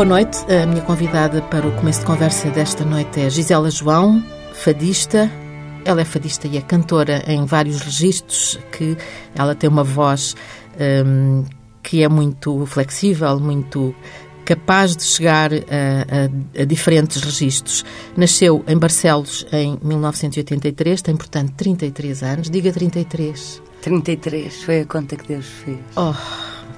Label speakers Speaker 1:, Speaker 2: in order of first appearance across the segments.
Speaker 1: Boa noite. A minha convidada para o começo de conversa desta noite é Gisela João, fadista. Ela é fadista e é cantora em vários registros, que ela tem uma voz um, que é muito flexível, muito capaz de chegar a, a, a, diferentes registros. Nasceu em Barcelos em 1983, tem, portanto, 33 anos. Diga 33.
Speaker 2: 33, foi a conta que Deus fez.
Speaker 1: Oh.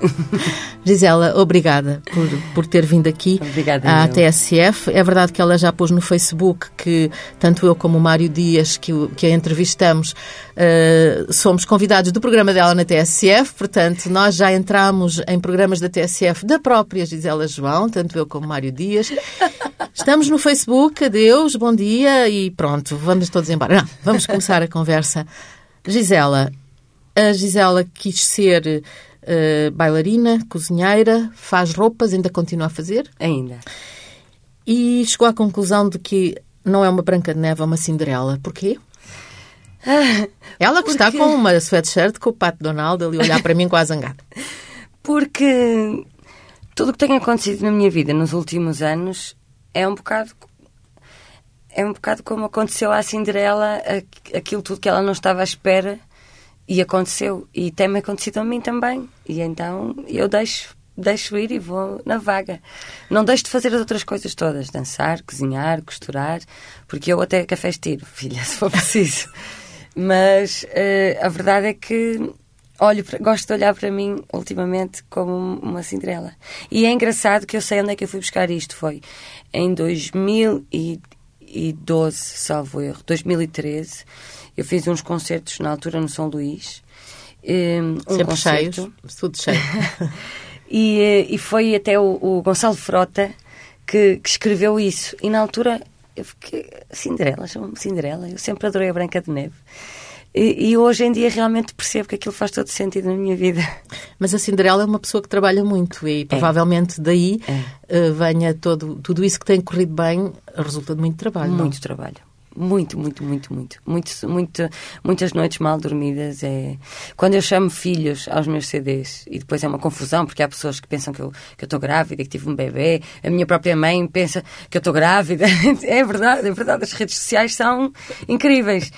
Speaker 1: Gisela, obrigada por, por ter vindo aqui
Speaker 2: obrigada,
Speaker 1: à TSF. É verdade que ela já pôs no Facebook que tanto eu como o Mário Dias, que, que a entrevistamos, uh, somos convidados do programa dela na TSF, portanto, nós já entramos em programas da TSF da própria Gisela João, tanto eu como o Mário Dias. Estamos no Facebook, adeus, bom dia e pronto, vamos todos embora. Não, vamos começar a conversa. Gisela, a Gisela quis ser uh, bailarina, cozinheira, faz roupas, ainda continua a fazer?
Speaker 2: Ainda.
Speaker 1: E chegou à conclusão de que não é uma Branca de Neve, é uma Cinderela. Porquê? Ah, Ela que porque... está com uma sweatshirt com o Pato Donald ali olhar para mim com a zangada.
Speaker 2: Porque tudo o que tem acontecido na minha vida nos últimos anos é um bocado é um bocado como aconteceu à Cinderela aquilo tudo que ela não estava à espera e aconteceu. E tem-me acontecido a mim também. E então eu deixo, deixo ir e vou na vaga. Não deixo de fazer as outras coisas todas: dançar, cozinhar, costurar, porque eu até cafés tiro, filha, se for preciso. Mas uh, a verdade é que olho gosto de olhar para mim ultimamente como uma Cinderela. E é engraçado que eu sei onde é que eu fui buscar isto. Foi em 2012, salvo erro, 2013 eu fiz uns concertos na altura no São Luís.
Speaker 1: Um Sempre concerto. cheios, tudo cheio.
Speaker 2: e, eh, e foi até o, o Gonçalo Frota que, que, escreveu isso. E na altura eu fiquei. Cinderela, chama-me Cinderela. Eu sempre adorei a Branca de Neve. E, e, hoje em dia realmente percebo que aquilo faz todo sentido na minha vida.
Speaker 1: Mas a Cinderela é uma pessoa que trabalha muito e provavelmente é. daí é. Uh, venha todo, tudo isso que tem corrido bem, resulta de muito trabalho.
Speaker 2: Muito
Speaker 1: não?
Speaker 2: trabalho muito, muito, muito, muito, muito, muito, muitas noites mal dormidas. É quando eu chamo filhos aos meus CDs e depois é uma confusão porque há pessoas que pensam que eu que eu estou grávida, que tive um bebê. A minha própria mãe pensa que eu estou grávida. é verdade, é verdade. As redes sociais são incríveis.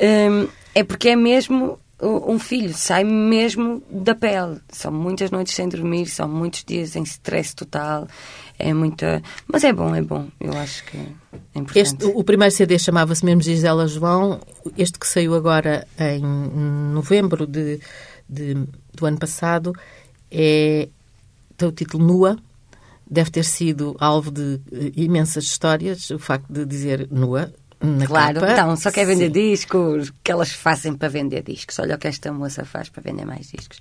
Speaker 2: Um, é porque é mesmo um filho, sai mesmo da pele. São muitas noites sem dormir, são muitos dias em stress total é muita. Mas é bom, é bom. Eu acho que é importante.
Speaker 1: Este, o primeiro CD chamava-se mesmo Gisela João. Este que saiu agora em novembro de, de, do ano passado é. tem o título Nua. Deve ter sido alvo de eh, imensas histórias, o facto de dizer nua, na
Speaker 2: claro,
Speaker 1: capa.
Speaker 2: então, só quer vender Sim. discos, que elas fazem para vender discos. Olha o que esta moça faz para vender mais discos.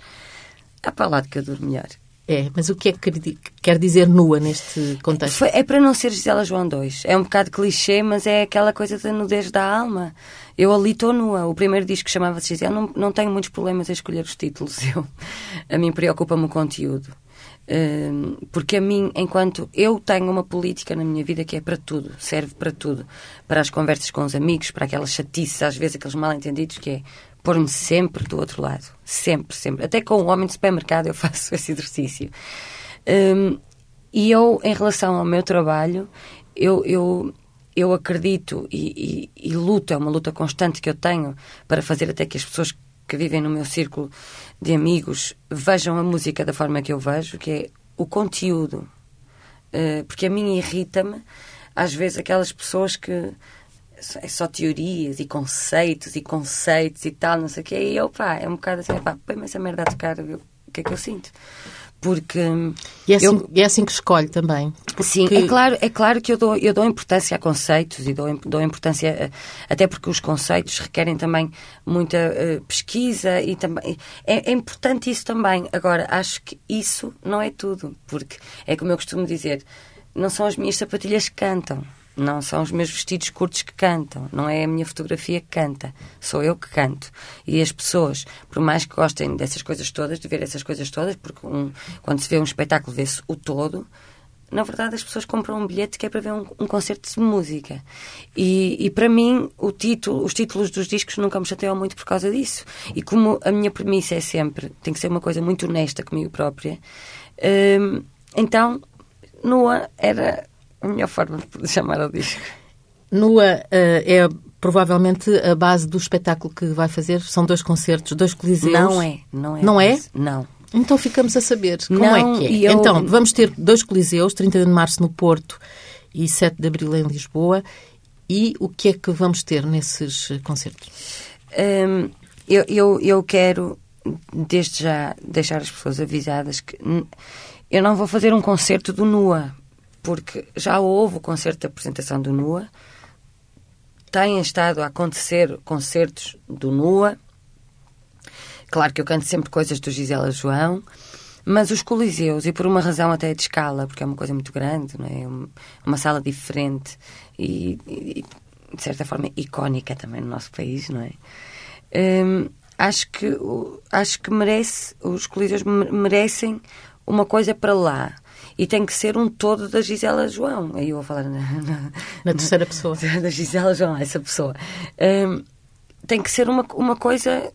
Speaker 2: Há para lá de que eu durmo melhor.
Speaker 1: É, mas o que é que quer dizer nua neste contexto?
Speaker 2: Foi, é para não ser Gisela João 2. É um bocado clichê, mas é aquela coisa da nudez da alma. Eu ali estou nua. O primeiro disco chamava-se Gisela. Não, não tenho muitos problemas a escolher os títulos. Eu, a mim preocupa-me o conteúdo. Porque a mim, enquanto eu tenho uma política na minha vida que é para tudo, serve para tudo. Para as conversas com os amigos, para aquelas chatices, às vezes aqueles mal entendidos, que é pôr-me sempre do outro lado. Sempre, sempre. Até com o homem de supermercado eu faço esse exercício. Um, e eu, em relação ao meu trabalho, eu, eu, eu acredito e, e, e, luto, é uma luta constante que eu tenho para fazer até que as pessoas que vivem no meu círculo de amigos vejam a música da forma que eu vejo, que é o conteúdo. Uh, porque a mim irrita-me, às vezes, aquelas pessoas que é só teorias e conceitos e conceitos e tal, não sei o quê. E eu, pá, é um bocado assim, pá, põe-me essa merda a tocar, o que é que eu sinto? Porque.
Speaker 1: E é assim, eu, é assim que escolhe também.
Speaker 2: Porque... Sim, é claro, é claro que eu dou, eu dou importância a conceitos e dou, dou importância. A, até porque os conceitos requerem também muita uh, pesquisa e também. É, é importante isso também. Agora, acho que isso não é tudo. Porque é como eu costumo dizer: não são as minhas sapatilhas que cantam não são os meus vestidos curtos que cantam, não é a minha fotografia que canta, sou eu que canto. E as pessoas, por mais que gostem dessas coisas todas, de ver essas coisas todas, porque um, quando se vê um espetáculo vê-se o todo, na verdade as pessoas compram um bilhete que é para ver um, um concerto de música. E, e, para mim, o título, os títulos dos discos nunca me chateiam muito por causa disso. E como a minha premissa é sempre, tem que ser uma coisa muito honesta comigo própria, hum, então nua era a melhor forma de chamar ao disco.
Speaker 1: Nua uh, é provavelmente a base do espetáculo que vai fazer. São dois concertos, dois coliseus.
Speaker 2: Não é, não é.
Speaker 1: Não é?
Speaker 2: Não.
Speaker 1: Então ficamos a saber como
Speaker 2: Não,
Speaker 1: é que é.
Speaker 2: eu-
Speaker 1: Então, vamos ter dois coliseus, 31 de março no Porto e 7 de abril em Lisboa. E o que é que vamos ter nesses eh, concertos?
Speaker 2: Hum, eu, eu, eu quero, desde já, deixar as pessoas avisadas que eu não vou fazer um concerto do NUA, porque já houve o concerto de apresentação do NUA, têm estado a acontecer concertos do NUA. Claro que eu canto sempre coisas do Gisela João, mas os coliseus, e por uma razão até de escala, porque é uma coisa muito grande, não é? É um- uma sala diferente e, e, de certa forma, icónica também no nosso país, não é? Hum, acho que acho que merece os coliseus me- merecem uma coisa para lá e tem que ser um todo da Gisela João aí eu vou falar na, na-
Speaker 1: Na terceira pessoa.
Speaker 2: da Gisela João essa pessoa Hum, tem que ser uma, uma coisa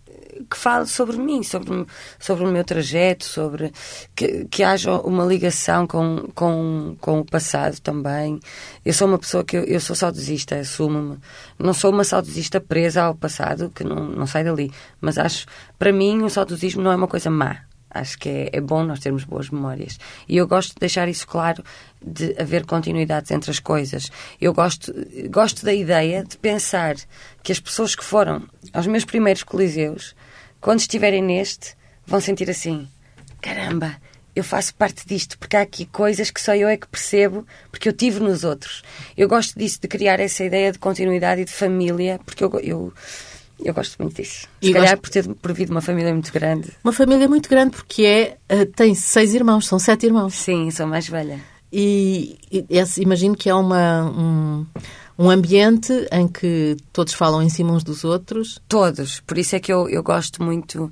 Speaker 2: que fale sobre mim, sobre, sobre o meu trajeto, sobre que, que haja uma ligação com, com, com o passado também. Eu sou uma pessoa que eu, eu sou saudosista, assumo-me. Não sou uma saudosista presa ao passado, que não, não sai dali. Mas acho, para mim, o saudosismo não é uma coisa má. Acho que é, é bom nós termos boas memórias. E eu gosto de deixar isso claro, de haver continuidades entre as coisas. Eu gosto, gosto da ideia de pensar que as pessoas que foram aos meus primeiros coliseus, quando estiverem neste, vão sentir assim: caramba, eu faço parte disto, porque há aqui coisas que só eu é que percebo, porque eu tive nos outros. Eu gosto disso, de criar essa ideia de continuidade e de família, porque eu, eu, eu gosto muito disso. Se
Speaker 1: E
Speaker 2: calhar
Speaker 1: gosto-
Speaker 2: por ter provido uma família muito grande.
Speaker 1: Uma família muito grande porque é, eh, tem seis irmãos, são sete irmãos.
Speaker 2: Sim, sou mais velha.
Speaker 1: E, e imagino que é uma, um, um ambiente em que todos falam em cima uns dos outros.
Speaker 2: Todos. Por isso é que eu, eu gosto muito.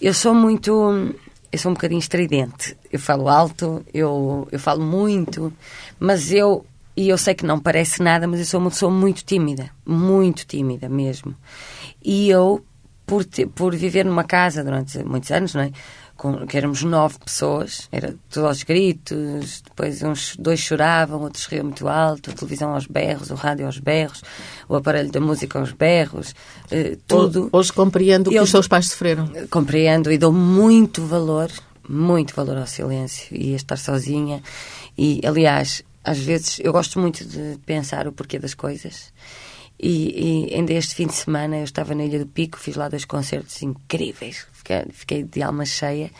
Speaker 2: Eu sou muito. Eu sou um bocadinho estridente. Eu falo alto, eu, eu falo muito, mas eu. E eu sei que não parece nada, mas eu sou uma pessoa muito tímida. Muito tímida mesmo. E eu, por, te- por viver numa casa durante muitos anos, não é? Com, que éramos nove pessoas, era tudo aos gritos, depois uns dois choravam, outros riam muito alto, a televisão aos berros, o rádio aos berros, o aparelho da música aos berros, eh, tudo.
Speaker 1: Hoje compreendo o que os seus pais sofreram.
Speaker 2: Compreendo e dou muito valor, muito valor ao silêncio e a estar sozinha. E, aliás, às vezes eu gosto muito de pensar o porquê das coisas. E, e ainda este fim de semana eu estava na Ilha do Pico, fiz lá dois concertos incríveis, fiquei, fiquei de alma cheia.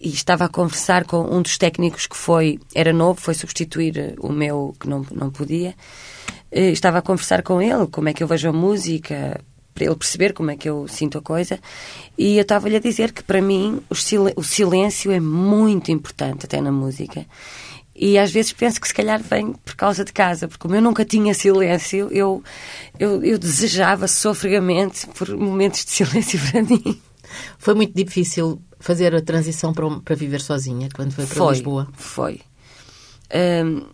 Speaker 2: E estava a conversar com um dos técnicos que foi, era novo, foi substituir o meu que não, não podia. Eh, Estava a conversar com ele, como é que eu vejo a música, para ele perceber como é que eu sinto a coisa. E eu estava-lhe a dizer que para mim o, o silêncio é muito importante, até na música. E às vezes penso que se calhar vem por causa de casa, porque como eu nunca tinha silêncio, eu, eu, eu desejava sofregamente por momentos de silêncio para mim.
Speaker 1: Foi muito difícil fazer a transição para, para viver sozinha quando foi para
Speaker 2: foi,
Speaker 1: Lisboa.
Speaker 2: Foi. Hum,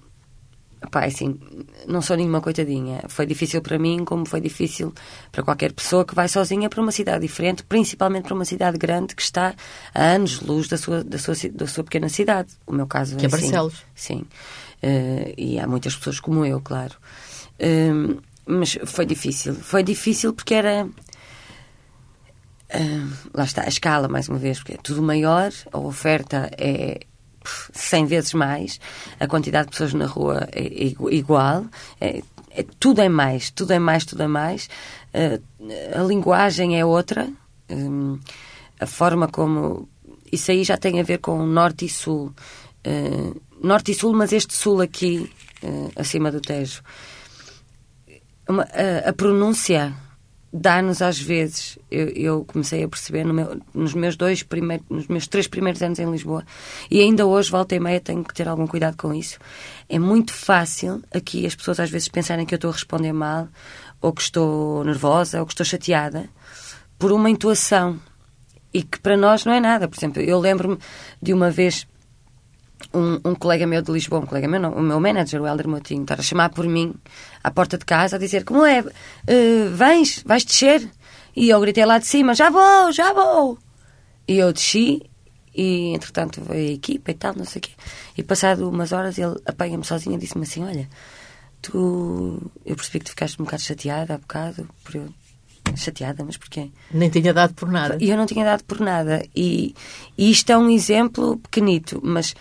Speaker 2: pá, assim, não sou nenhuma coitadinha. Foi difícil para mim, como foi difícil para qualquer pessoa que vai sozinha para uma cidade diferente, principalmente para uma cidade grande que está a anos-luz da sua, da, sua, da sua pequena cidade. O meu caso
Speaker 1: Que é
Speaker 2: assim.
Speaker 1: Barcelos.
Speaker 2: Sim. Eh, e há muitas pessoas como eu, claro. Hum, mas foi difícil. Foi difícil porque era. Ah, lá está, a escala, mais uma vez, porque é tudo maior, a oferta é 100 vezes mais, a quantidade de pessoas na rua é igu- igual, é, é- tudo é mais, tudo é mais, tudo é mais. Ah, a linguagem é outra, hum, a forma como. Isso aí já tem a ver com norte e sul. Ah, norte e sul, mas este sul aqui, acima do Tejo uma- a pronúncia dá-nos às vezes eu, eu comecei a perceber no meu- nos meus dois primeiros nos meus três primeiros anos em Lisboa e ainda hoje volta e meia tenho que ter algum cuidado com isso. É muito fácil aqui as pessoas às vezes pensarem que eu estou a responder mal ou que estou nervosa ou que estou chateada por uma intuação. E que para nós não é nada. Por exemplo eu lembro-me de uma vez um, um colega meu de Lisboa, um colega meu não, o meu manager, o Helder Moutinho, estar a chamar por mim à porta de casa a dizer como é, eh, vens, vais descer? E eu gritei lá de cima, já vou, já vou. E eu desci e entretanto veio a equipa e tal, não sei o quê. E passado umas horas ele apanha-me sozinho e disse-me assim: Olha, tu. Eu percebi que tu ficaste um bocado chateada há bocado por eu. Chateada, mas porquê?
Speaker 1: Nem tinha dado por nada.
Speaker 2: E eu não tinha dado por nada. E, e isto é um exemplo pequenito, mas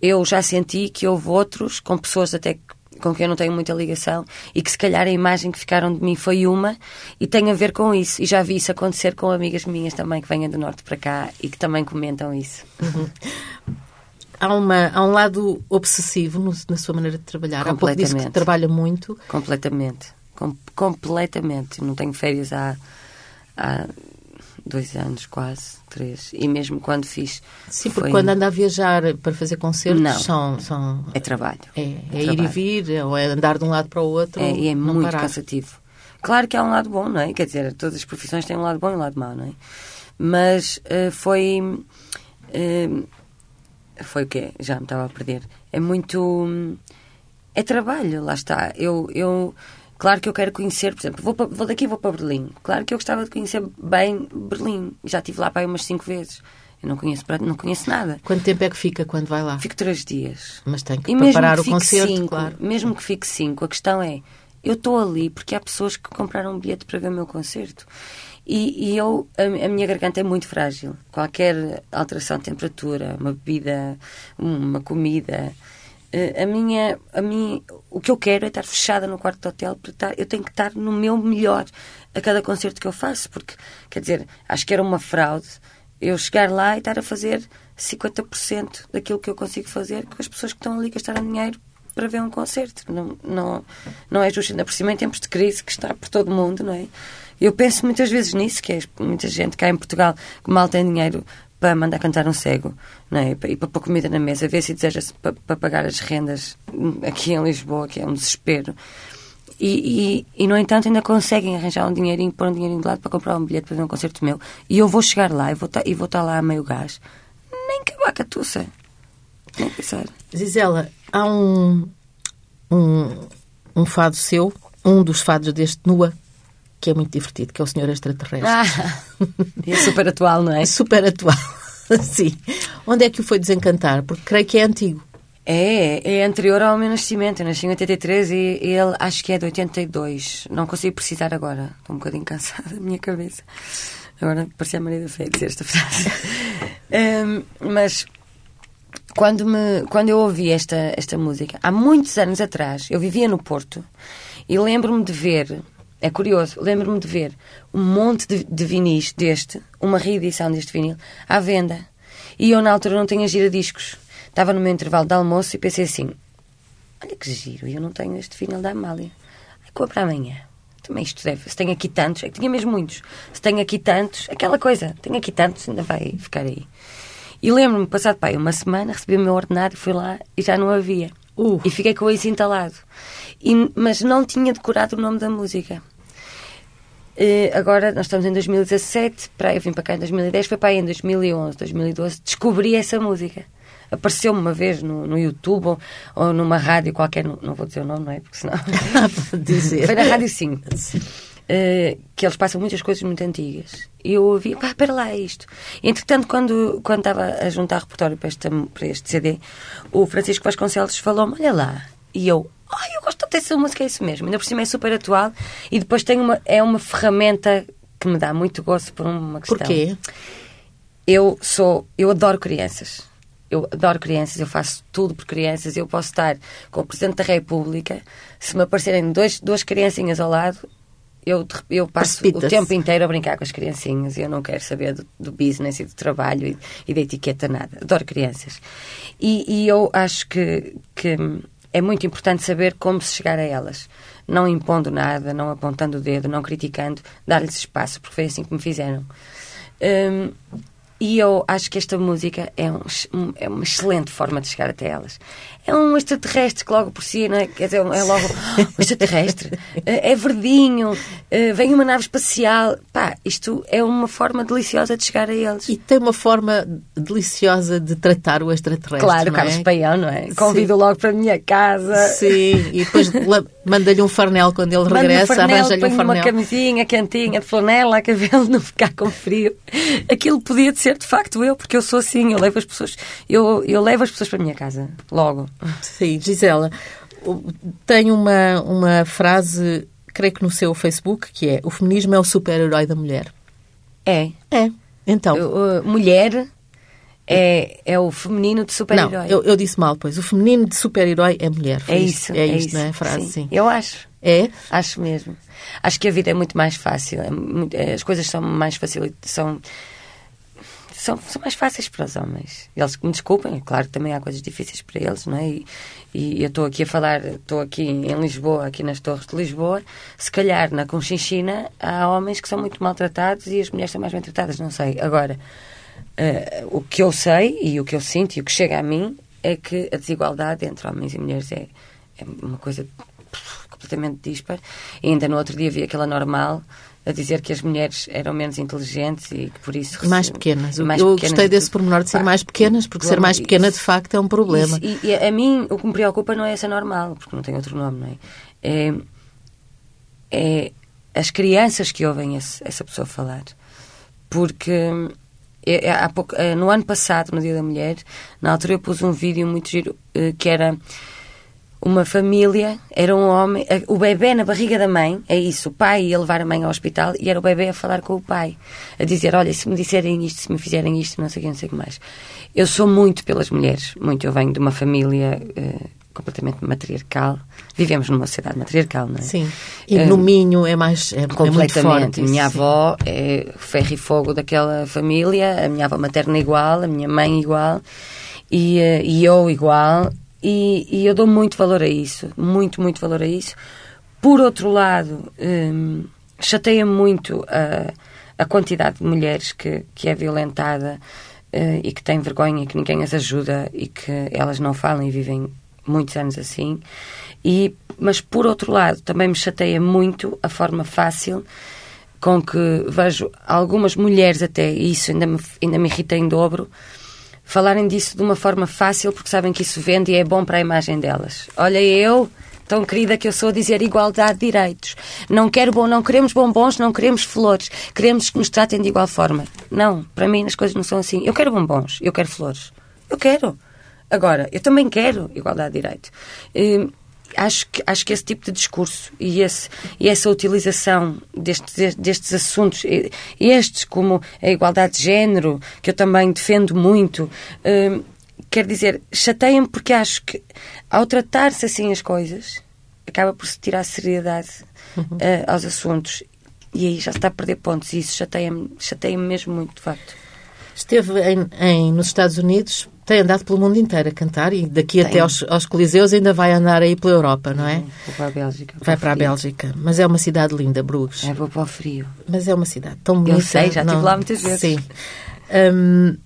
Speaker 2: eu já senti que houve outros, com pessoas até que com quem eu não tenho muita ligação e que se calhar a imagem que ficaram de mim foi uma e tem a ver com isso. E já vi isso acontecer com amigas minhas também que vêm do norte para cá e que também comentam isso.
Speaker 1: Uhum. Há, uma, há um lado obsessivo no, na sua maneira de trabalhar. Há pouco disse que trabalha muito.
Speaker 2: Completamente. Com, completamente. Não tenho férias há, há dois anos, quase, três. E mesmo quando fiz.
Speaker 1: Sim, porque quando anda a viajar para fazer concertos não, são, são.
Speaker 2: É trabalho.
Speaker 1: É, é, é ir e vir, ou é andar de um lado para o outro.
Speaker 2: É, e é muito parar. cansativo. Claro que há um lado bom, não é? Quer dizer, todas as profissões têm um lado bom e um lado mau, não é? Mas uh, foi. Uh, foi o quê? Já me estava a perder. É muito. É trabalho, lá está. Eu. eu Claro que eu quero conhecer, por exemplo, vou, para, vou daqui vou para Berlim. Claro que eu gostava de conhecer bem Berlim. Já estive lá para aí umas cinco vezes. Eu não conheço, não conheço nada.
Speaker 1: Quanto tempo é que fica quando vai lá?
Speaker 2: Fico três dias.
Speaker 1: Mas tem que e preparar
Speaker 2: que
Speaker 1: o concerto,
Speaker 2: cinco,
Speaker 1: claro.
Speaker 2: Mesmo que fique cinco, a questão é, eu estou ali porque há pessoas que compraram um bilhete para ver o meu concerto. E, e eu, a, a, minha garganta é muito frágil. Qualquer alteração de temperatura, uma bebida, uma comida, a minha, a minha, o que eu quero é estar fechada no quarto de hotel, estar, eu tenho que estar no meu melhor a cada concerto que eu faço, porque, quer dizer, acho que era uma fraude eu chegar lá e estar a fazer 50% daquilo que eu consigo fazer com as pessoas que estão ali a gastar dinheiro para ver um concerto. Não, não, não é justo, ainda por cima em tempos de crise que está por todo o mundo, não é? Eu penso muitas vezes nisso, que é muita gente cá em Portugal que mal tem dinheiro para mandar cantar um cego não é? e para pôr comida na mesa, ver se deseja para, para pagar as rendas aqui em Lisboa, que é um desespero. E, e, e, no entanto, ainda conseguem arranjar um dinheirinho, pôr um dinheirinho de lado para comprar um bilhete para ver um concerto meu. E eu vou chegar lá e vou, e vou estar lá a meio gás. Nem que a tussa. Nem pensar.
Speaker 1: Gisela, há um, um, um fado seu, um dos fados deste Nua, que é muito divertido, que é o Senhor Extraterrestre.
Speaker 2: Ah, é super atual, não é?
Speaker 1: Super atual, sim. Onde é que o foi desencantar? Porque creio que é antigo.
Speaker 2: É, é anterior ao meu nascimento. Eu nasci em 83 e ele acho que é de 82. Não consigo precisar agora. Estou um bocadinho cansada da minha cabeça. Agora parecia a Maria da Fé dizer esta frase. um, mas quando, me, quando eu ouvi esta, esta música, há muitos anos atrás, eu vivia no Porto e lembro-me de ver é curioso, lembro-me de ver um monte de, de vinis deste, uma reedição deste vinil, à venda. E eu, na altura, não tinha giradiscos. Estava no meu intervalo de almoço e pensei assim: olha que giro, eu não tenho este vinil da Amália. Ai, compra amanhã. Também isto deve. Se tenho aqui tantos, é que tinha mesmo muitos. Se tenho aqui tantos, aquela coisa, tenho aqui tantos, ainda vai ficar aí. E lembro-me, passado pai, uma semana, recebi o meu ordenado e fui lá e já não havia. Uh. E fiquei com isso entalado. E, mas não tinha decorado o nome da música. Uh, agora, nós estamos em 2017, para, eu vim para cá em 2010, foi para aí em 2011, 2012, descobri essa música. Apareceu-me uma vez no, no YouTube ou, ou, numa rádio qualquer, não, não, vou dizer o nome, não é? Porque senão.
Speaker 1: dizer.
Speaker 2: Foi na Rádio 5. Uh, que eles passam muitas coisas muito antigas. E eu ouvi, pá, espera lá, é isto. Entretanto, quando, quando estava a juntar repertório para, esta, para este CD, o Francisco Vasconcelos falou-me, olha lá. E eu, Dessa música, é isso mesmo. Ainda por cima é super atual e depois tem uma, é uma ferramenta que me dá muito gosto por uma questão.
Speaker 1: Porquê?
Speaker 2: Eu sou, eu adoro crianças. Eu adoro crianças, eu faço tudo por crianças. Eu posso estar com o Presidente da República, se me aparecerem dois, duas criancinhas ao lado, eu, eu passo o tempo inteiro a brincar com as criancinhas e eu não quero saber do, do business e do trabalho e, e da etiqueta, nada. Adoro crianças. E, e eu acho que, que é muito importante saber como se chegar a elas. Não impondo nada, não apontando o dedo, não criticando, dar-lhes espaço, porque foi assim que me fizeram. Um, e eu acho que esta música é, um, é uma excelente forma de chegar até elas. É um extraterrestre que logo por si, não é? Quer dizer, é logo um extraterrestre. É, é verdinho, é, vem uma nave espacial. Pá, isto é uma forma deliciosa de chegar a eles.
Speaker 1: E tem uma forma deliciosa de tratar o extraterrestre.
Speaker 2: Claro, Carlos é? Paião, não é? Convido logo para a minha casa.
Speaker 1: Sim, e depois Manda-lhe um farnel quando ele regressa, arranja-lhe um farnel.
Speaker 2: uma camisinha quentinha de flanela, a cabelo não ficar com frio. Aquilo podia ser de facto eu, porque eu sou assim, eu levo as pessoas, eu, eu levo as pessoas para a minha casa, logo.
Speaker 1: Sim, Gisela, tenho uma, uma frase, creio que no seu Facebook, que é o feminismo é o super-herói da mulher.
Speaker 2: É.
Speaker 1: É. Então.
Speaker 2: Uh, mulher é, é o feminino de super-herói.
Speaker 1: Não, eu, eu, disse mal, pois. O feminino de super-herói é mulher.
Speaker 2: É isso.
Speaker 1: É,
Speaker 2: é
Speaker 1: isto,
Speaker 2: isso.
Speaker 1: não é? A frase, sim. sim.
Speaker 2: Eu acho.
Speaker 1: É?
Speaker 2: Acho mesmo. Acho que a vida é muito mais fácil. É muito, é, as coisas são mais fáceis. São, são, são mais fáceis para os homens. Eles me desculpem, claro que também há coisas difíceis para eles, não é? E, e eu estou aqui a falar, estou aqui em Lisboa, aqui nas Torres de Lisboa, se calhar na Conchinchina há homens que são muito maltratados e as mulheres são mais bem tratadas, não sei. Agora, Uh, o que eu sei e o que eu sinto e o que chega a mim é que a desigualdade entre homens e mulheres é, é uma coisa completamente dispar. E ainda no outro dia vi aquela normal a dizer que as mulheres eram menos inteligentes e que por isso...
Speaker 1: Mais pequenas. Mais eu pequenas gostei desse pormenor de ser mais pequenas, porque ser mais pequena de facto é um problema.
Speaker 2: Isso, e, e, a mim o que me preocupa não é essa normal, porque não tem outro nome, não é? É, é as crianças que ouvem esse, essa pessoa falar. Porque pouco, é, no ano passado, no Dia da Mulher, na altura eu pus um vídeo muito giro eh, que era uma família, era um homem, eh, o bebê na barriga da mãe, é isso, o pai ia levar a mãe ao hospital e era o bebê a falar com o pai, a dizer: Olha, se me disserem isto, se me fizerem isto, não sei o que, não sei o que mais. Eu sou muito pelas mulheres, muito. Eu venho de uma família uh, completamente matriarcal. Vivemos numa sociedade matriarcal, não é?
Speaker 1: Sim. E no Minho é mais. É, completamente. É forte,
Speaker 2: minha avó é ferro e fogo daquela família, a minha avó materna igual, a minha mãe igual e, uh, e eu igual. E, e, eu dou muito valor a isso, muito, muito valor a isso. Por outro lado, chateia muito a, a quantidade de mulheres que, que é violentada uh, e que têm vergonha, que ninguém as ajuda e que elas não falam e vivem muitos anos assim. E, mas, por outro lado, também me chateia muito a forma fácil com que vejo algumas mulheres até, e isso ainda me, ainda me irrita em dobro, falarem disso de uma forma fácil porque sabem que isso vende e é bom para a imagem delas. Olha, eu, tão querida que eu sou, a dizer igualdade de direitos. Não quero bom, não queremos bombons, não queremos flores. Queremos que nos tratem de igual forma. Não, para mim as coisas não são assim. Eu quero bombons, eu quero flores. Eu quero. Agora, eu também quero igualdade de direito. Hum, acho que, acho que esse tipo de discurso e, esse, e essa utilização destes, destes assuntos, estes como a igualdade de género, que eu também defendo muito, hum, quer dizer, chateia-me porque acho que ao tratar-se assim as coisas, acaba por se tirar seriedade uhum. uh, aos assuntos. E aí já se está a perder pontos e isso chateia-me chateia mesmo muito, de facto.
Speaker 1: Esteve em, em, nos Estados Unidos tem andado pelo mundo inteiro a cantar e daqui tem. até aos, aos Coliseus ainda vai andar aí pela Europa, não é?
Speaker 2: Vou para a Bélgica.
Speaker 1: Vai para a Bélgica. Mas é uma cidade linda, Bruges.
Speaker 2: É, vou para o frio.
Speaker 1: Mas é uma cidade tão bonita.
Speaker 2: Eu sei, já não... estive lá muitas vezes.
Speaker 1: Sim. Um,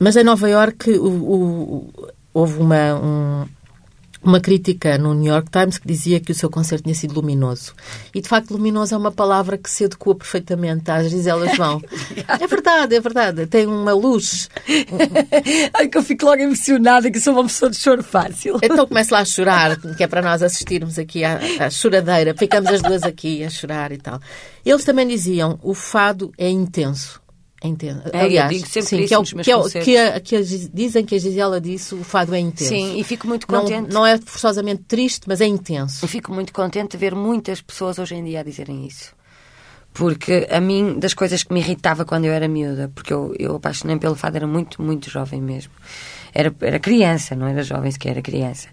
Speaker 1: mas em Nova Iorque o, o, houve uma, um, uma crítica no New York Times que dizia que o seu concerto tinha sido luminoso. E, de facto, luminoso é uma palavra que se adequa perfeitamente às Gisela João. é verdade, é verdade. Tem uma luz.
Speaker 2: Ai, que eu fico logo emocionada que sou uma pessoa de choro fácil.
Speaker 1: Então comece lá a chorar, que é para nós assistirmos aqui à, à choradeira. Ficamos as duas aqui a chorar e tal. Eles também diziam, o fado é intenso. Entendo.
Speaker 2: É, Aliás, eu digo sempre sim,
Speaker 1: que, é o, que, é, que, a, que a, dizem que a Gisela disse, o fado é intenso.
Speaker 2: Sim, e fico muito contente.
Speaker 1: Não, não é forçosamente triste, mas é intenso.
Speaker 2: Eu fico muito contente de ver muitas pessoas hoje em dia a dizerem isso. Porque a mim, das coisas que me irritava quando eu era miúda, porque eu, eu apaixonei pelo fado, era muito, muito jovem mesmo. Era, era criança, não era jovem sequer, era criança.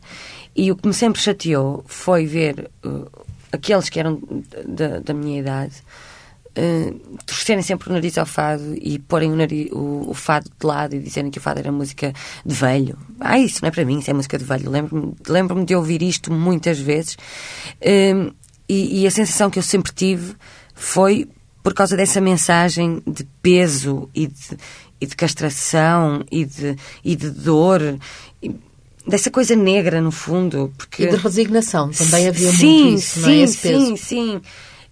Speaker 2: E o que me sempre chateou foi ver uh, aqueles que eram da, da minha idade uh, torcerem sempre o nariz ao fado e porem o, nariz, o, o, fado de lado e dizerem que o fado era música de velho. Ah, isso não é para mim, isso é música de velho. Lembro-me lembro de ouvir isto muitas vezes uh, e, e a sensação que eu sempre tive foi por causa dessa mensagem de peso e de, e de castração e de, e de dor. E, dessa coisa negra, no fundo. Porque...
Speaker 1: E de resignação, também havia sim, muito isso,
Speaker 2: sim,
Speaker 1: não é? Esse peso.
Speaker 2: Sim, sim,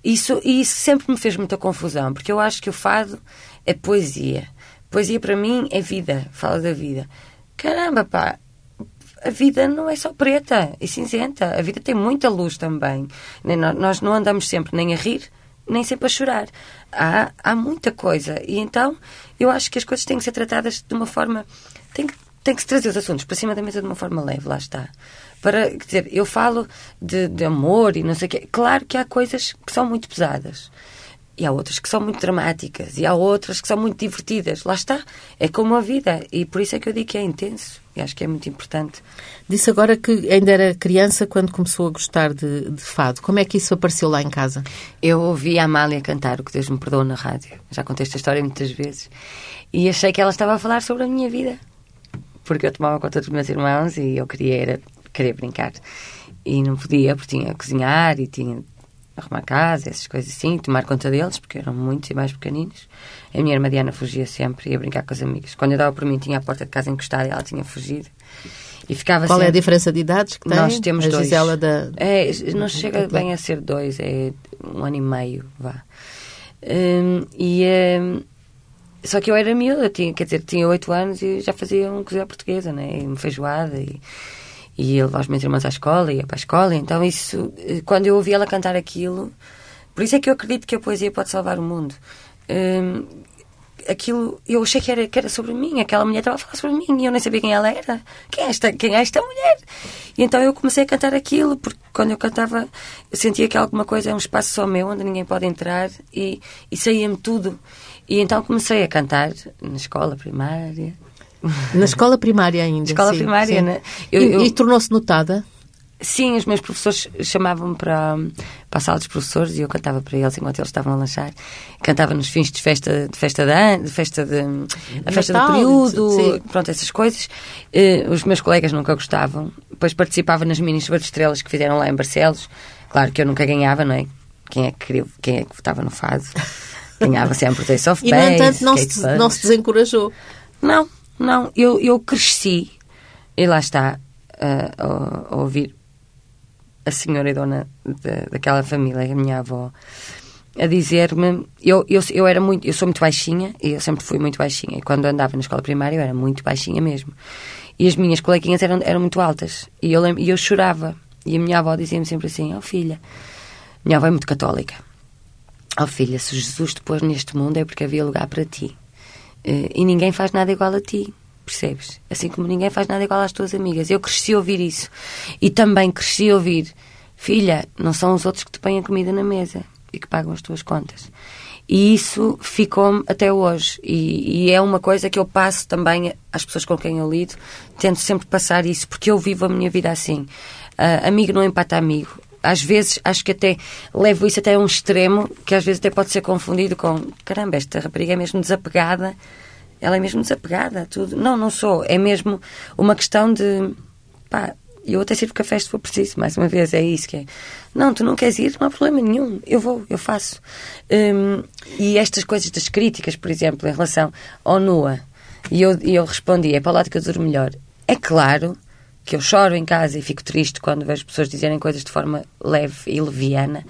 Speaker 2: isso, e isso sempre me fez muita confusão, porque eu acho que o fado é poesia. Poesia para mim é vida, fala da vida. Caramba, pá, a vida não é só preta e cinzenta. A vida tem muita luz também. Nós não andamos sempre nem a rir, nem sempre a chorar. Há, há muita coisa. E então eu acho que as coisas têm que ser tratadas de uma forma. Tem que, tem que se trazer os assuntos para cima da mesa de uma forma leve, lá está. Para, quer dizer, eu falo de, de amor e não sei o quê. Claro que há coisas que são muito pesadas. E há outras que são muito dramáticas. E há outras que são muito divertidas. Lá está. É como a vida. E por isso é que eu digo que é intenso. E acho que é muito importante.
Speaker 1: Disse agora que ainda era criança quando começou a gostar de, de fado. Como é que isso apareceu lá em casa?
Speaker 2: Eu ouvi a Amália cantar O que Deus me perdoa na rádio. Já contei esta história muitas vezes. E achei que ela estava a falar sobre a minha vida. Porque eu tomava conta dos meus irmãos e eu queria era, queria brincar. E não podia, porque tinha que cozinhar e tinha arrumar casa, essas coisas assim, tomar conta deles, porque eram muitos e mais pequeninos. A minha irmã Diana fugia sempre, ia brincar com as amigas. Quando eu dava por mim, tinha a porta de casa encostada e ela tinha fugido. E ficava
Speaker 1: Qual
Speaker 2: sempre...
Speaker 1: é a diferença de idades que tem?
Speaker 2: Nós temos
Speaker 1: a
Speaker 2: dois.
Speaker 1: Gisela da...
Speaker 2: É, não chega bem a ser dois, é um ano e meio, vá. Hum, e... Hum, só que eu era miúda, tinha, quer dizer, tinha oito anos e já fazia um cozido portuguesa, né? Uma feijoada e e ia levar os meus irmãos à escola, ia para a escola. Então, isso, eh, quando eu ouvi ela cantar aquilo, por isso é que eu acredito que a poesia pode salvar o mundo. Um, aquilo, eu achei que era, que era sobre mim, aquela mulher estava a falar sobre mim e eu nem sabia quem ela era. Quem é esta, quem é esta mulher? E então eu comecei a cantar aquilo, porque quando eu cantava, eu sentia que alguma coisa é um espaço só meu, onde ninguém pode entrar e, e saía-me tudo. E então comecei a cantar na escola primária,
Speaker 1: na escola primária ainda.
Speaker 2: Escola
Speaker 1: sim,
Speaker 2: primária,
Speaker 1: sim.
Speaker 2: né?
Speaker 1: Eu, e, eu... e tornou-se notada?
Speaker 2: Sim, os meus professores chamavam-me para, para a sala dos professores e eu cantava para eles enquanto eles estavam a lanchar. Cantava nos fins de festa de festa de, de festa de a festa Natal, do período, sim. pronto, essas coisas. Uh, os meus colegas nunca gostavam. Depois participava nas mini de estrelas que fizeram lá em Barcelos. Claro que eu nunca ganhava, não é? Quem é que queria, quem é que votava no fado? Ganhava sempre o Taste of
Speaker 1: E, no entanto, não se, não se desencorajou.
Speaker 2: Não, não, eu, eu cresci, e lá está, uh, a, a, ouvir a senhora e dona de, daquela família, a minha avó, a dizer-me, eu, eu, eu era muito, eu sou muito baixinha, e eu sempre fui muito baixinha, e quando andava na escola primária eu era muito baixinha mesmo. E as minhas coleguinhas eram, eram muito altas, e eu, e eu chorava, e a minha avó dizia-me sempre assim, oh filha, minha avó é muito católica, oh filha, se Jesus te pôs neste mundo é porque havia lugar para ti. Uh, e ninguém faz nada igual a ti, percebes? Assim como ninguém faz nada igual às tuas amigas. Eu cresci a ouvir isso. E também cresci a ouvir: filha, não são os outros que te põem a comida na mesa e que pagam as tuas contas. E isso ficou-me até hoje. E, e, é uma coisa que eu passo também às pessoas com quem eu lido. Tento sempre passar isso, porque eu vivo a minha vida assim. Uh, amigo não empata amigo às vezes acho que até levo isso até a um extremo que às vezes até pode ser confundido com caramba, esta rapariga é mesmo desapegada, ela é mesmo desapegada tudo. Não, não sou. É mesmo uma questão de pá, eu até sirvo café se for preciso, mais uma vez, é isso que é. Não, tu não queres ir, não há problema nenhum, eu vou, eu faço. Hum, e estas coisas das críticas, por exemplo, em relação ao NUA, e eu, eu respondi, é para lado que eu melhor. É claro que eu choro em casa e fico triste quando vejo pessoas dizerem coisas de forma leve e leviana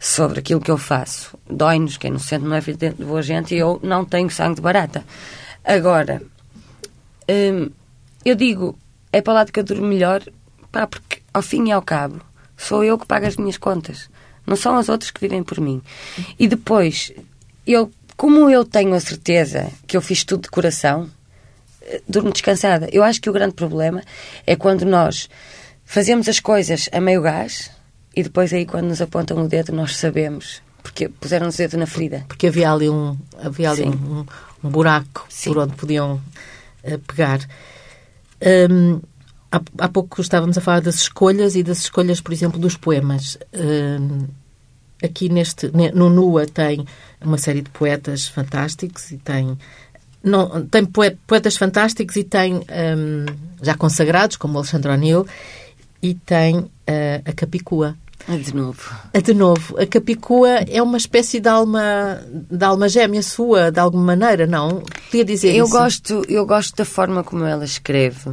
Speaker 2: sobre aquilo que eu faço. Dói-nos, quem não se sente não é filho de boa gente e eu não tenho sangue de barata. Agora, hum, eu digo, é para lá que eu durmo melhor, pá, porque ao fim e ao cabo sou eu que pago as minhas contas. Não são as outras que vivem por mim. E depois, eu, como eu tenho a certeza que eu fiz tudo de coração, durmo descansada. Eu acho que o grande problema é quando nós fazemos as coisas a meio gás e depois aí quando nos apontam o dedo nós sabemos porque puseram-nos o dedo na ferida.
Speaker 1: Porque havia ali um, havia ali um, um, buraco Sim. por onde podiam uh, pegar. Um, há, há pouco estávamos a falar das escolhas e das escolhas, por exemplo, dos poemas. Um, aqui neste, no NUA tem uma série de poetas fantásticos e tem não, tem poetas fantásticos e tem um, já consagrados, como Alexandre O'Neill, e tem uh, a Capicua.
Speaker 2: A de novo.
Speaker 1: A de novo. A Capicua é uma espécie de alma, de alma gêmea sua, de alguma maneira, não? Podia dizer
Speaker 2: eu
Speaker 1: isso?
Speaker 2: Gosto, eu gosto da forma como ela escreve.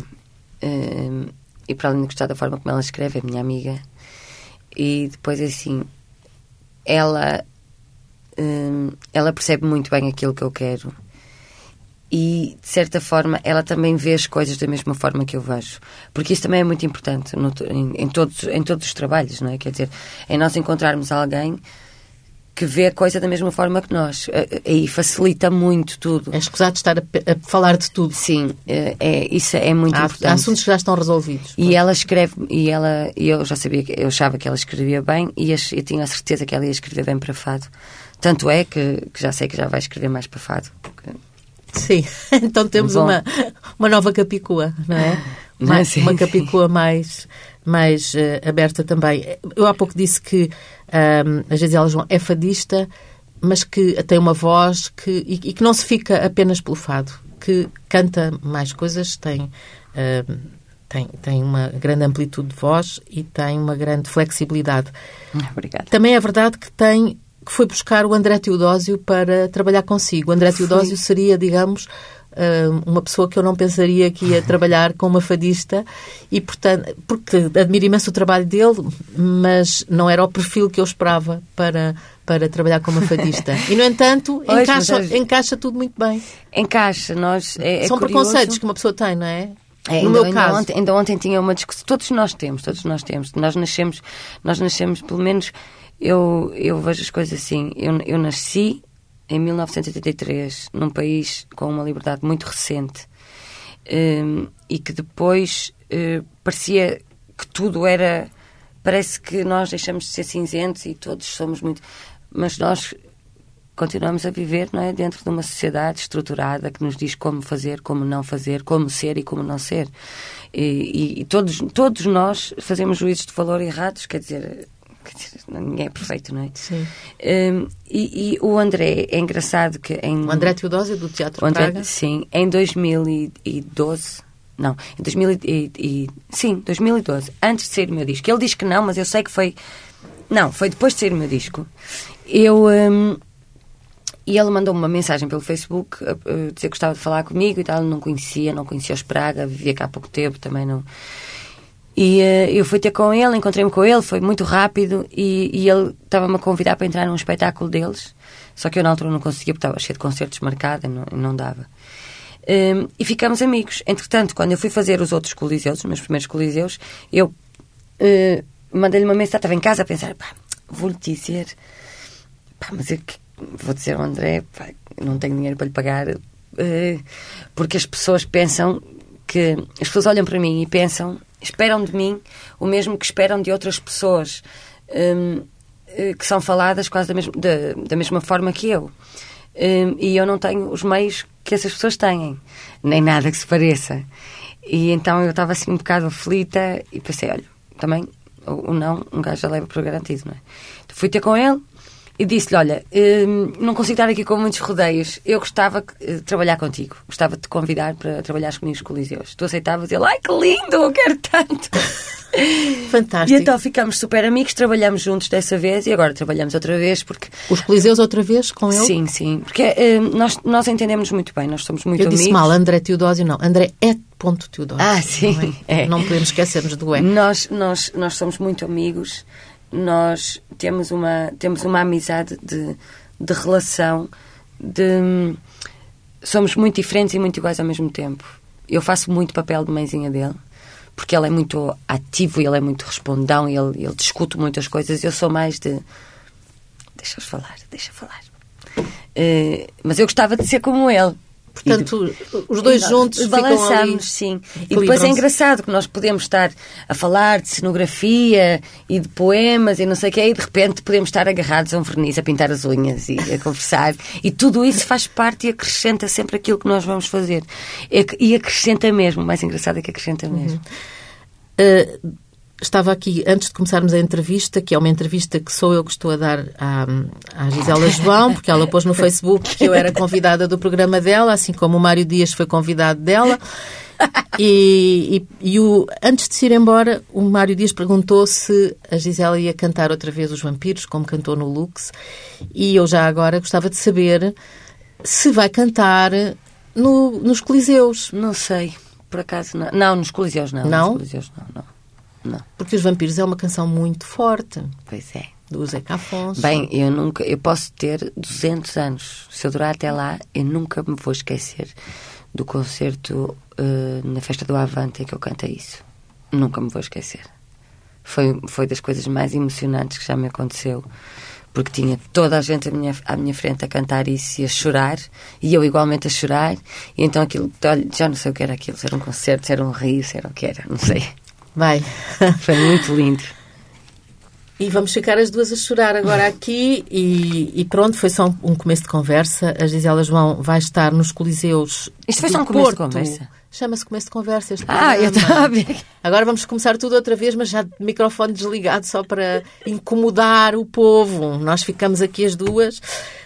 Speaker 2: Um, e para além de gostar da forma como ela escreve, é minha amiga. E depois, assim, ela, um, ela percebe muito bem aquilo que eu quero e, de certa forma, ela também vê as coisas da mesma forma que eu vejo. Porque isso também é muito importante no, em, em, todos, em todos os trabalhos, não é? Quer dizer, em nós encontrarmos alguém que vê a coisa da mesma forma que nós. Aí facilita muito tudo.
Speaker 1: É escusado estar a, a, falar de tudo.
Speaker 2: Sim, é, é isso é muito
Speaker 1: há,
Speaker 2: importante.
Speaker 1: Há assuntos que já estão resolvidos.
Speaker 2: E ela escreve, e ela, eu já sabia, eu achava que ela escrevia bem e eu tinha a certeza que ela ia escrever bem para fado. Tanto é que, que já sei que já vai escrever mais para fado.
Speaker 1: Sim, então temos uma, uma nova Capicua, não é? Uma, uma Capicua mais, mais uh, aberta também. Eu há pouco disse que um, a Gisela João é fadista, mas que tem uma voz que, e, e, que não se fica apenas pelo fado, que canta mais coisas, tem, uh, tem, tem uma grande amplitude de voz e tem uma grande flexibilidade.
Speaker 2: Obrigada.
Speaker 1: Também é verdade que tem que foi buscar o André Teodósio para trabalhar consigo. O André Teodósio seria, digamos, uma pessoa que eu não pensaria que ia trabalhar com uma fadista e portanto porque admiro imenso o trabalho dele mas não era o perfil que eu esperava para para trabalhar com uma fadista e no entanto pois, encaixa mas... encaixa tudo muito bem
Speaker 2: encaixa nós é,
Speaker 1: é são
Speaker 2: curioso.
Speaker 1: preconceitos que uma pessoa tem não é
Speaker 2: é, no ainda, meu caso. Ontem, ainda ontem tinha uma discussão. Todos nós temos, todos nós temos. Nós nascemos, nós nascemos, pelo menos, eu, eu vejo as coisas assim. Eu, eu nasci em 1983, num país com uma liberdade muito recente um, e que depois uh, parecia que tudo era. Parece que nós deixamos de ser cinzentos e todos somos muito. Mas nós continuamos a viver não é, dentro de uma sociedade estruturada que nos diz como fazer, como não fazer, como ser e como não ser. E, e, e todos, todos nós fazemos juízos de valor errados, quer dizer, ninguém é perfeito, não é?
Speaker 1: Sim.
Speaker 2: Um, e, e, o André, é engraçado que em...
Speaker 1: O André Teodósio, do Teatro André, Praga?
Speaker 2: Sim, em 2012... Não, em 2000 e, e, sim, 2012, antes de sair o meu disco. Ele diz que não, mas eu sei que foi... Não, foi depois de sair o meu disco. Eu... Um, e ele mandou-me uma mensagem pelo Facebook a, a dizer que gostava de falar comigo e tal. Não conhecia, não conhecia os Praga, vivia cá há pouco tempo, também não e uh, eu fui ter com ele, encontrei-me com ele, foi muito rápido e, e ele estava-me a convidar para entrar num espetáculo deles. Só que eu na altura não conseguia porque estava cheio de concertos marcados e não, não dava. Um, e ficamos amigos. Entretanto, quando eu fui fazer os outros coliseus, os meus primeiros coliseus, eu uh, mandei-lhe uma mensagem, estava em casa a pensar, pá, vou-lhe dizer, pá, mas eu vou dizer ao André, pá, não tenho dinheiro para lhe pagar, uh, porque as pessoas pensam que, as pessoas olham para mim e pensam esperam de mim o mesmo que esperam de outras pessoas um, eh, que são faladas quase da, mesma, da, da mesma forma que eu. Um, e eu não tenho os meios que essas pessoas têm, nem nada que se pareça. E então eu estava assim um bocado aflita e pensei: olha, também, o não, um gajo já leva por garantido, não é? Então fui ter com ele e disse-lhe: Olha, hum, não consigo estar aqui com muitos rodeios. Eu gostava de trabalhar contigo. Gostava de te convidar para trabalhar comigo nos Coliseus. Tu aceitavas? Ele: Ai, que lindo, eu quero tanto.
Speaker 1: Fantástico.
Speaker 2: E então ficamos super amigos, trabalhamos juntos dessa vez e agora trabalhamos outra vez porque...
Speaker 1: Os Coliseus outra vez com ele?
Speaker 2: Sim, sim. Porque hum, nós, nós entendemos muito bem, nós somos muito
Speaker 1: eu
Speaker 2: amigos.
Speaker 1: Eu disse mal, André Teodósio não. André é ponto Teodósio.
Speaker 2: Ah, sim.
Speaker 1: Não, é? É. não podemos esquecermos do é.
Speaker 2: Nós, nós, nós somos muito amigos nós temos uma, temos uma amizade de, de relação, de, somos muito diferentes e muito iguais ao mesmo tempo. Eu faço muito papel de mãezinha dele, porque ele é muito ativo, ele é muito respondão, ele, ele discute muitas coisas. Eu sou mais de. Deixa-os falar, deixa falar. Uh, mas eu gostava de ser como ele.
Speaker 1: Portanto, os dois juntos balançamos,
Speaker 2: sim. E depois é engraçado que nós podemos estar a falar de cenografia e de poemas e não sei o que, e de repente podemos estar agarrados a um verniz, a pintar as unhas e a conversar. E tudo isso faz parte e acrescenta sempre aquilo que nós vamos fazer. E acrescenta mesmo. O mais engraçado é que acrescenta mesmo.
Speaker 1: Uhum. Uh, estava aqui, antes de começarmos a entrevista, que é uma entrevista que sou eu que estou a dar à, à Gisela João, porque ela pôs no Facebook que eu era convidada do programa dela, assim como o Mário Dias foi convidado dela. E, e, e o, antes de se ir embora, o Mário Dias perguntou se a Gisela ia cantar outra vez Os Vampiros, como cantou no Lux. E eu já agora gostava de saber se vai cantar no, nos Coliseus.
Speaker 2: Não sei, por acaso não. Não, nos Coliseus não.
Speaker 1: Não?
Speaker 2: Nos Coliseus não, não. Não.
Speaker 1: Porque Os Vampiros é uma canção muito forte.
Speaker 2: Pois é.
Speaker 1: do Zeca Afonso.
Speaker 2: Bem, eu nunca, eu posso ter 200 anos. Se eu durar até lá, eu nunca me vou esquecer do concerto uh, na festa do Avante em que eu cantei isso. Nunca me vou esquecer. Foi, foi das coisas mais emocionantes que já me aconteceu porque tinha toda a gente à minha, à minha frente a cantar isso e a chorar, e eu igualmente a chorar, e então aquilo, já não sei o que era aquilo, se era um concerto, se era um rio, se era o que era, não sei.
Speaker 1: Vai.
Speaker 2: Foi muito lindo.
Speaker 1: E vamos ficar as duas a chorar agora aqui e, e pronto, foi só um, um, começo de conversa. A Gisela João vai estar nos Coliseus
Speaker 2: Isto foi só um começo de conversa?
Speaker 1: Chama-se começo de conversa.
Speaker 2: Este ah, eu estava a ver.
Speaker 1: Agora vamos começar tudo outra vez, mas já de microfone desligado, só para incomodar o povo. Nós ficamos aqui as duas.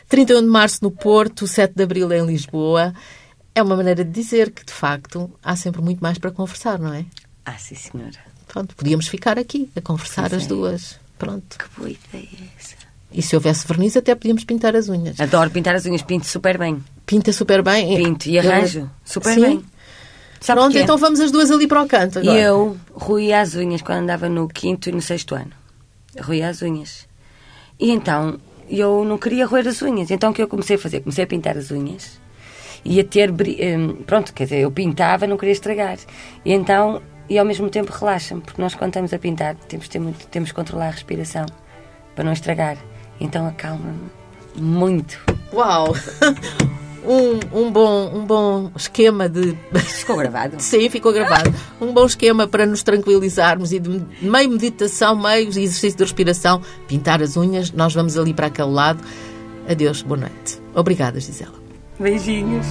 Speaker 1: 31 de março no Porto, 7 de abril em Lisboa. É uma maneira de dizer que, de facto, há sempre muito mais para conversar, não é?
Speaker 2: Ah, sim, senhora.
Speaker 1: Pronto, podíamos ficar aqui a conversar pois as é. duas. Pronto.
Speaker 2: Que boa ideia é essa.
Speaker 1: E se houvesse verniz, até podíamos pintar as unhas.
Speaker 2: Adoro pintar as unhas, pinto super bem.
Speaker 1: Pinta super bem.
Speaker 2: Pinto e arranjo super Sim. bem.
Speaker 1: Sabe Pronto, então vamos as duas ali para o canto agora.
Speaker 2: Eu ruía as unhas quando andava no quinto e no sexto ano. Ruía as unhas. E então, eu não queria roer as unhas. Então o que eu comecei a fazer? Comecei a pintar as unhas. E a ter... Hum, pronto, quer dizer, eu pintava, não queria estragar. E então e ao mesmo tempo relaxa-me, porque nós quando estamos a pintar temos, ter muito, temos que controlar a respiração para não estragar. Então acalma-me muito.
Speaker 1: Uau! Um, um, bom, um bom esquema de.
Speaker 2: Ficou gravado?
Speaker 1: Sim, ficou gravado. Um bom esquema para nos tranquilizarmos e de meio meditação, meio exercício de respiração, pintar as unhas. Nós vamos ali para aquele lado. Adeus, boa noite. Obrigada, Gisela.
Speaker 2: Beijinhos.